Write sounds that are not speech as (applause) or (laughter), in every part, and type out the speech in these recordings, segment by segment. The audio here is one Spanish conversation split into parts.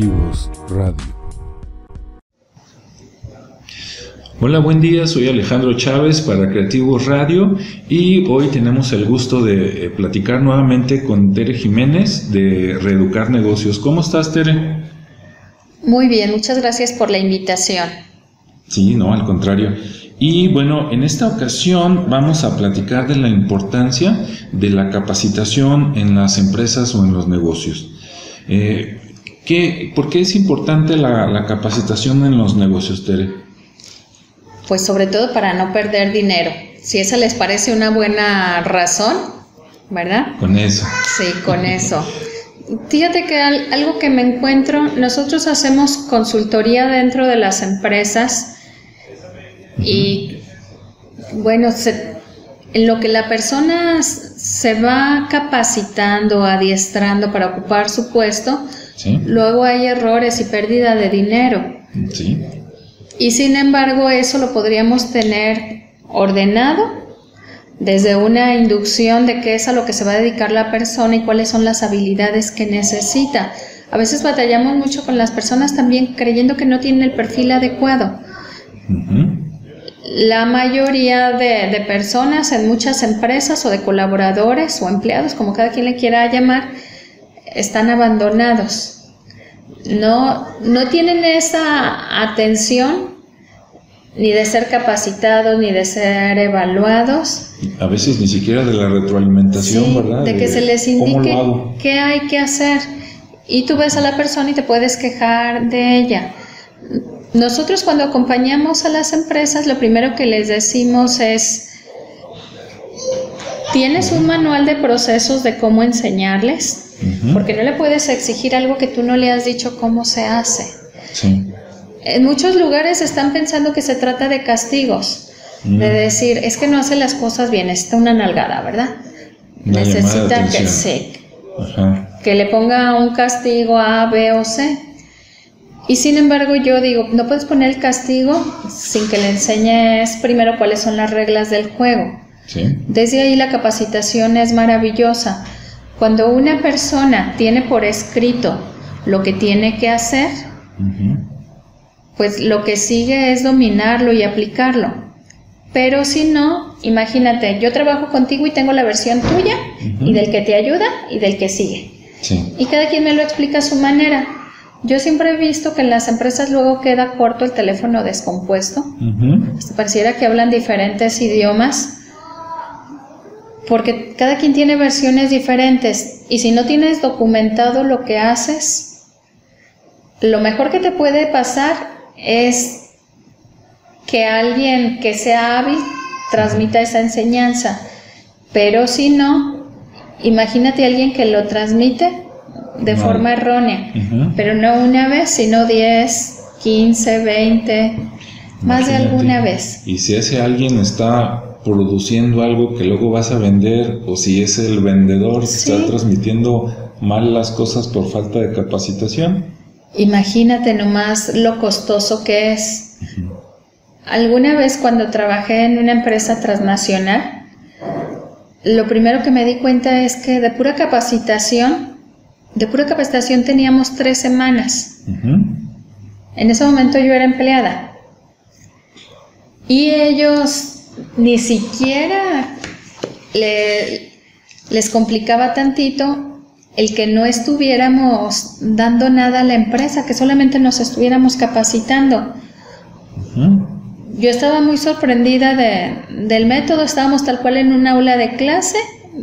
Creativos Radio. Hola, buen día, soy Alejandro Chávez para Creativos Radio y hoy tenemos el gusto de eh, platicar nuevamente con Tere Jiménez de Reeducar Negocios. ¿Cómo estás, Tere? Muy bien, muchas gracias por la invitación. Sí, no, al contrario. Y bueno, en esta ocasión vamos a platicar de la importancia de la capacitación en las empresas o en los negocios. Eh, ¿Por qué es importante la, capacitación en los negocios, Tere? Pues sobre todo para no perder dinero. Si esa les parece una buena razón, ¿verdad? Con eso. Sí, con eso. Fíjate que algo que me encuentro, nosotros hacemos consultoría dentro de las empresas y bueno, en lo que la persona se va capacitando, adiestrando para ocupar su puesto, Luego hay errores y pérdida de dinero. Y sin embargo, eso lo podríamos tener ordenado desde una inducción de qué es a lo que se va a dedicar la persona y cuáles son las habilidades que necesita. A veces batallamos mucho con las personas también creyendo que no tienen el perfil adecuado. La mayoría de, de, personas en muchas empresas o de colaboradores o empleados, como cada quien le quiera llamar, están abandonados. No, no tienen esa atención ni de ser capacitados, ni de ser evaluados. A veces ni siquiera de la retroalimentación, ¿verdad? De que se les indique qué hay que hacer. Y tú ves a la persona y te puedes quejar de ella. Nosotros cuando acompañamos a las empresas, lo primero que les decimos es, ¿tienes un manual de procesos de cómo enseñarles? Porque no le puedes exigir algo que tú no le has dicho cómo se hace. En muchos lugares están pensando que se trata de castigos, de decir, es que no hace las cosas bien, está una nalgada, ¿verdad? Necesita que se, que le ponga un castigo A, B o C. Y sin embargo yo digo, no puedes poner el castigo sin que le enseñes primero cuáles son las reglas del juego. Desde ahí la capacitación es maravillosa cuando una persona tiene por escrito lo que tiene que hacer, pues lo que sigue es dominarlo y aplicarlo. Pero si no, imagínate, yo trabajo contigo y tengo la versión tuya y del que te ayuda y del que sigue. Y cada quien me lo explica a su manera. Yo siempre he visto que en las empresas luego queda corto el teléfono descompuesto. pareciera que hablan diferentes idiomas porque cada quien tiene versiones diferentes. Y si no tienes documentado lo que haces, lo mejor que te puede pasar es que alguien que sea hábil transmita esa enseñanza, pero si no, imagínate a alguien que lo transmite de forma errónea, pero no una vez, sino 10, 15, 20, más de alguna vez. Y si ese alguien está produciendo algo que luego vas a vender o si es el vendedor que está transmitiendo mal las cosas por falta de capacitación. Imagínate nomás lo costoso que es. Alguna vez cuando trabajé en una empresa transnacional, lo primero que me di cuenta es que de pura capacitación, de pura capacitación teníamos tres semanas. En ese momento yo era empleada. Y ellos ni siquiera les complicaba tantito el que no estuviéramos dando nada a la empresa, que solamente nos estuviéramos capacitando. Yo estaba muy sorprendida del método, estábamos tal cual en un aula de clase,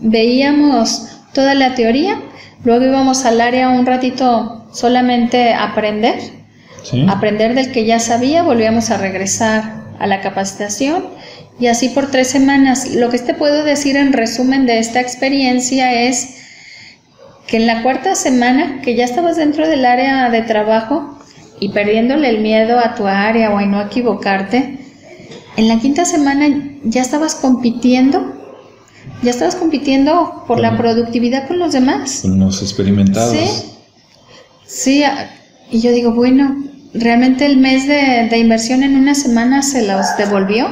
veíamos toda la teoría, luego íbamos al área un ratito solamente a aprender, aprender del que ya sabía, volvíamos a regresar a la capacitación y así por tres semanas. Lo que te puedo decir en resumen de esta experiencia es que en la cuarta semana, que ya estabas dentro del área de trabajo y perdiéndole el miedo a tu área o a no equivocarte, en la quinta semana ya estabas compitiendo, ya estabas compitiendo por la productividad con los demás. Con los experimentados. Sí, sí, y yo digo, bueno, realmente el mes de, inversión en una semana se los devolvió.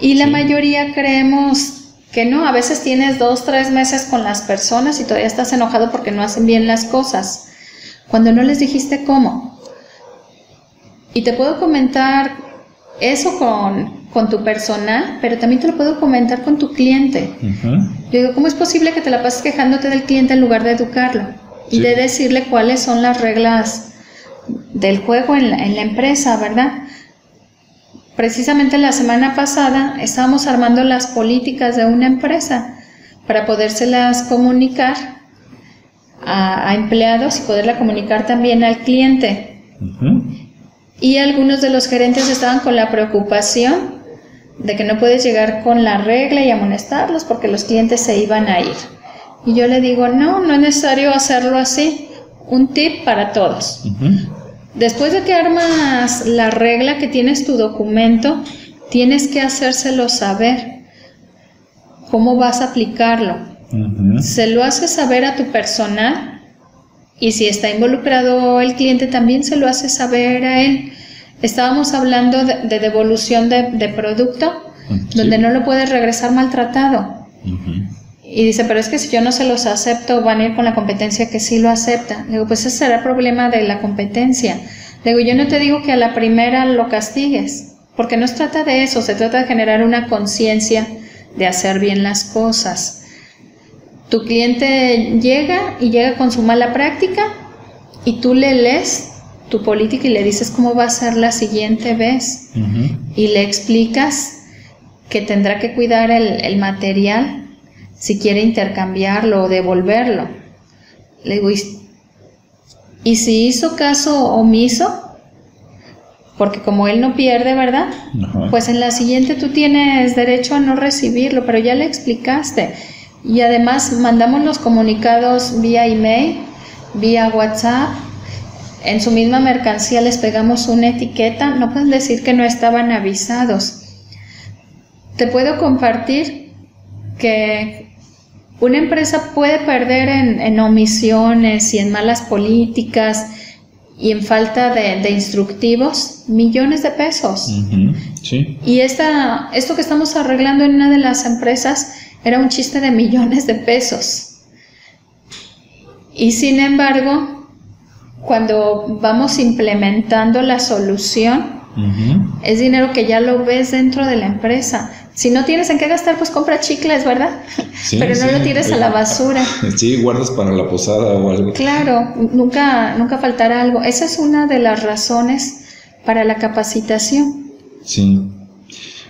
Y la mayoría creemos que no, a veces tienes dos, tres meses con las personas y todavía estás enojado porque no hacen bien las cosas. cuando no les dijiste cómo. Y te puedo comentar eso con, con tu personal, pero también te lo puedo comentar con tu cliente. Yo digo, ¿cómo es posible que te la pases quejándote del cliente en lugar de educarlo? Y de decirle cuáles son las reglas del juego en la, en la empresa, ¿verdad? Precisamente la semana pasada estábamos armando las políticas de una empresa para podérselas comunicar a, empleados y poderla comunicar también al cliente. Y algunos de los gerentes estaban con la preocupación de que no puedes llegar con la regla y amonestarlos porque los clientes se iban a ir. Y yo le digo, no, no es necesario hacerlo así. Un tip para todos. Después de que armas la regla que tienes tu documento, tienes que hacérselo saber. ¿Cómo vas a aplicarlo? Se lo haces saber a tu personal y si está involucrado el cliente también se lo hace saber a él. Estábamos hablando de, devolución de, producto, donde no lo puedes regresar maltratado. Y dice, pero es que si yo no se los acepto, van a ir con la competencia que sí lo acepta. Digo, pues ese será el problema de la competencia. Digo, yo no te digo que a la primera lo castigues, porque no se trata de eso, se trata de generar una conciencia de hacer bien las cosas. Tu cliente llega y llega con su mala práctica y tú le lees tu política y le dices cómo va a ser la siguiente vez y le explicas que tendrá que cuidar el, el material si quiere intercambiarlo o devolverlo. Le digo, ¿y, si hizo caso omiso? Porque como él no pierde, ¿verdad? Pues en la siguiente tú tienes derecho a no recibirlo, pero ya le explicaste. Y además mandamos los comunicados vía email, vía WhatsApp. En su misma mercancía les pegamos una etiqueta. No pueden decir que no estaban avisados. Te puedo compartir que una empresa puede perder en, omisiones y en malas políticas y en falta de, instructivos millones de pesos. Y esta, esto que estamos arreglando en una de las empresas era un chiste de millones de pesos. Y sin embargo, cuando vamos implementando la solución, es dinero que ya lo ves dentro de la empresa. Si no tienes en qué gastar, pues compra chicles, ¿verdad? Pero no lo tires a la basura. Sí, guardas para la posada o algo. Claro, nunca, nunca faltará algo. Esa es una de las razones para la capacitación. Sí.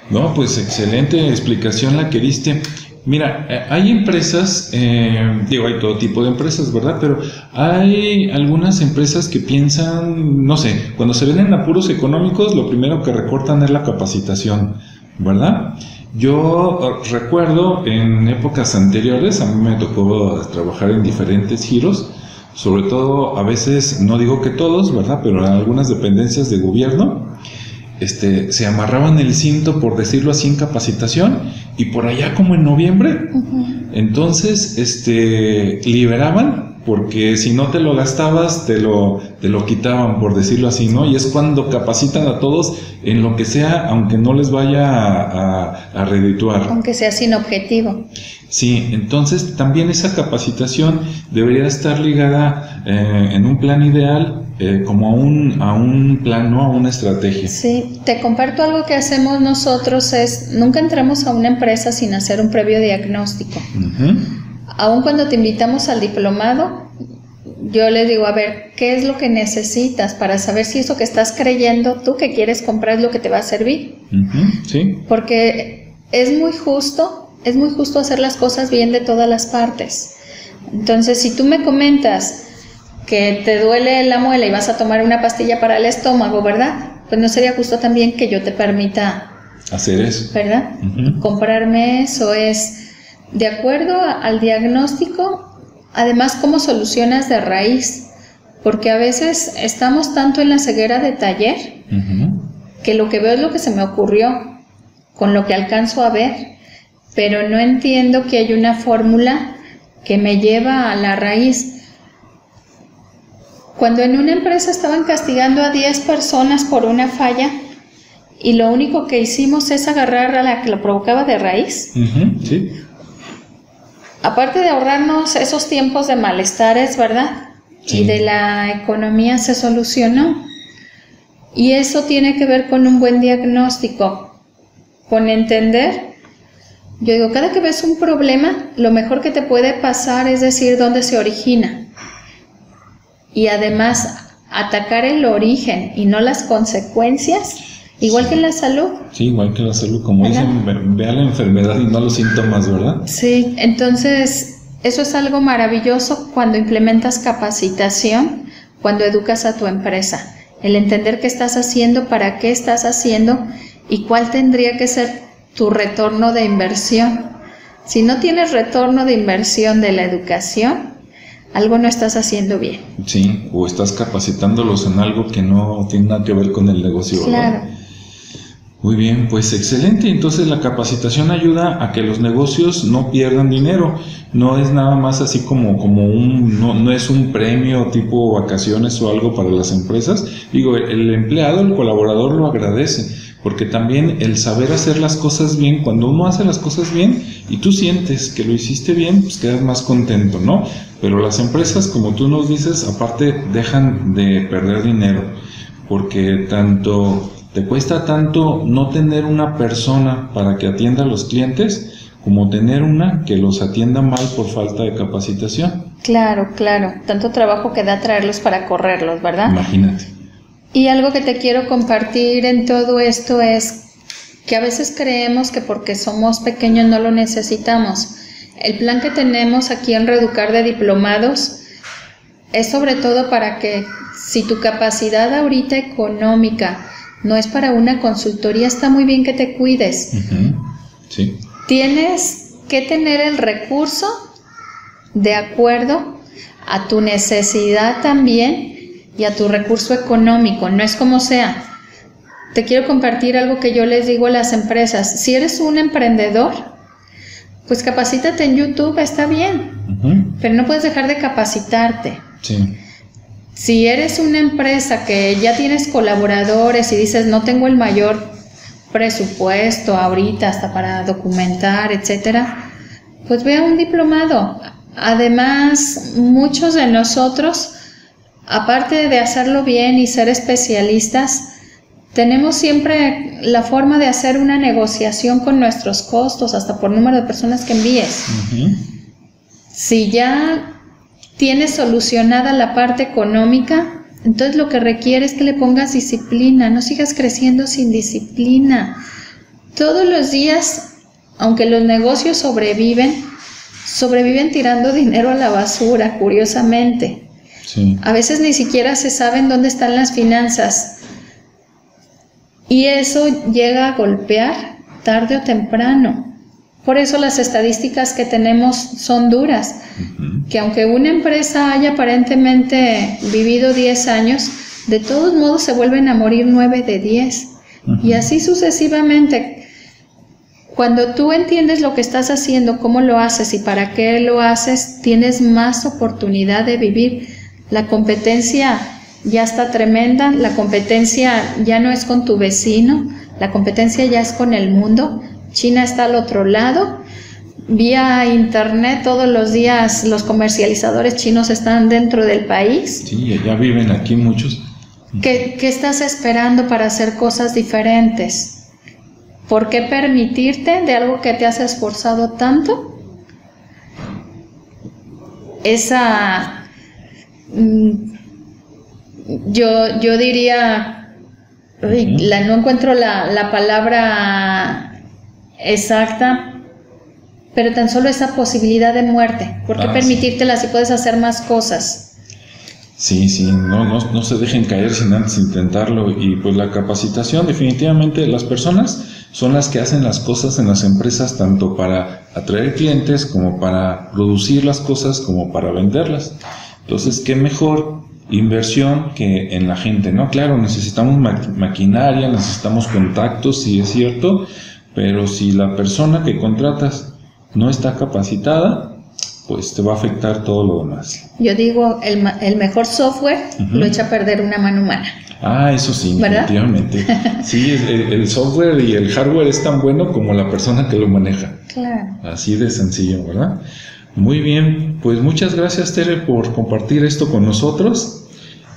No, pues excelente explicación la que diste. Mira, eh, hay empresas, eh, digo, hay todo tipo de empresas, ¿verdad? Pero hay algunas empresas que piensan, no sé, cuando se ven en apuros económicos, lo primero que recortan es la capacitación, ¿verdad? Yo eh, recuerdo en épocas anteriores, a mí me tocó trabajar en diferentes giros, sobre todo a veces, no digo que todos, ¿verdad? Pero en algunas dependencias de gobierno, este, se amarraban el cinto, por decirlo así, en capacitación, y por allá como en noviembre, entonces, este, liberaban porque si no te lo gastabas, te lo, te lo quitaban, por decirlo así, ¿no? Y es cuando capacitan a todos en lo que sea, aunque no les vaya a, a, redituar. Aunque sea sin objetivo. Sí, entonces también esa capacitación debería estar ligada eh, en un plan ideal eh, como a un, a un plan, ¿no? A una estrategia. Sí, te comparto algo que hacemos nosotros, es nunca entramos a una empresa sin hacer un previo diagnóstico. Aún cuando te invitamos al diplomado, yo le digo, a ver, ¿qué es lo que necesitas para saber si eso que estás creyendo tú que quieres comprar es lo que te va a servir? Sí. Porque es muy justo, es muy justo hacer las cosas bien de todas las partes. Entonces, si tú me comentas que te duele la muela y vas a tomar una pastilla para el estómago, ¿verdad? Pues no sería justo también que yo te permita hacer eso. ¿Verdad? Comprarme eso es de acuerdo al diagnóstico, además, cómo solucionas de raíz, porque a veces estamos tanto en la ceguera de taller que lo que veo es lo que se me ocurrió, con lo que alcanzo a ver, pero no entiendo que hay una fórmula que me lleva a la raíz. Cuando en una empresa estaban castigando a 10 personas por una falla, y lo único que hicimos es agarrar a la que lo provocaba de raíz. sí. Aparte de ahorrarnos esos tiempos de malestares, ¿verdad? y de la economía se solucionó. Y eso tiene que ver con un buen diagnóstico, con entender. Yo digo, cada que ves un problema, lo mejor que te puede pasar es decir dónde se origina. Y además, atacar el origen y no las consecuencias, igual que en la salud. Sí, igual que en la salud, como dicen, vea la enfermedad y no los síntomas, ¿verdad? Sí, entonces eso es algo maravilloso cuando implementas capacitación, cuando educas a tu empresa el entender qué estás haciendo, para qué estás haciendo y cuál tendría que ser tu retorno de inversión. Si no tienes retorno de inversión de la educación, algo no estás haciendo bien. Sí, o estás capacitándolos en algo que no tiene nada que ver con el negocio. Claro. Muy bien, pues excelente. Entonces la capacitación ayuda a que los negocios no pierdan dinero. No es nada más así como, como un, no, no es un premio tipo vacaciones o algo para las empresas. Digo, el empleado, el colaborador lo agradece, porque también el saber hacer las cosas bien, cuando uno hace las cosas bien y tú sientes que lo hiciste bien, pues quedas más contento, ¿no? Pero las empresas, como tú nos dices, aparte dejan de perder dinero, porque tanto te cuesta tanto no tener una persona para que atienda a los clientes como tener una que los atienda mal por falta de capacitación. Claro, claro. Tanto trabajo que da traerlos para correrlos, ¿verdad? Imagínate. Y algo que te quiero compartir en todo esto es que a veces creemos que porque somos pequeños no lo necesitamos. El plan que tenemos aquí en Reeducar de Diplomados es sobre todo para que si tu capacidad ahorita económica no es para una consultoría, está muy bien que te cuides. Sí. Tienes que tener el recurso de acuerdo a tu necesidad también y a tu recurso económico, no es como sea. Te quiero compartir algo que yo les digo a las empresas. Si eres un emprendedor, pues capacítate en YouTube, está bien, pero no puedes dejar de capacitarte. Sí. Si eres una empresa que ya tienes colaboradores y dices no tengo el mayor presupuesto ahorita hasta para documentar, etcétera, pues ve a un diplomado. Además, muchos de nosotros, aparte de hacerlo bien y ser especialistas, tenemos siempre la forma de hacer una negociación con nuestros costos, hasta por número de personas que envíes. Si ya tienes solucionada la parte económica, entonces lo que requiere es que le pongas disciplina, no sigas creciendo sin disciplina. Todos los días, aunque los negocios sobreviven, sobreviven tirando dinero a la basura, curiosamente. A veces ni siquiera se saben dónde están las finanzas. Y eso llega a golpear tarde o temprano. Por eso las estadísticas que tenemos son duras, que aunque una empresa haya aparentemente vivido 10 años, de todos modos se vuelven a morir 9 de 10. Y así sucesivamente. Cuando tú entiendes lo que estás haciendo, cómo lo haces y para qué lo haces, tienes más oportunidad de vivir. La competencia ya está tremenda, la competencia ya no es con tu vecino, la competencia ya es con el mundo. China está al otro lado. Vía internet todos los días los comercializadores chinos están dentro del país. Sí, ya viven aquí muchos. ¿Qué, estás esperando para hacer cosas diferentes? ¿Por qué permitirte de algo que te has esforzado tanto? Esa... Mm, yo, yo diría, la, no encuentro la, la palabra exacta, pero tan solo esa posibilidad de muerte. ¿Por qué ah, permitírtela si puedes hacer más cosas? Sí, sí, no, no, no, se dejen caer sin antes intentarlo. Y pues la capacitación, definitivamente las personas son las que hacen las cosas en las empresas, tanto para atraer clientes como para producir las cosas, como para venderlas. Entonces, ¿qué mejor inversión que en la gente? ¿no? Claro, necesitamos maquinaria, necesitamos contactos, sí es cierto, pero si la persona que contratas no está capacitada, pues te va a afectar todo lo demás. Yo digo, el, el mejor software lo echa a perder una mano humana. Ah, eso sí, definitivamente. (laughs) Sí, el, el, software y el hardware es tan bueno como la persona que lo maneja. Claro. Así de sencillo, ¿verdad? Muy bien, pues muchas gracias Tere por compartir esto con nosotros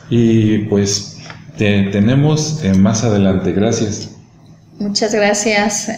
y pues te tenemos eh, más adelante. Gracias. Muchas gracias.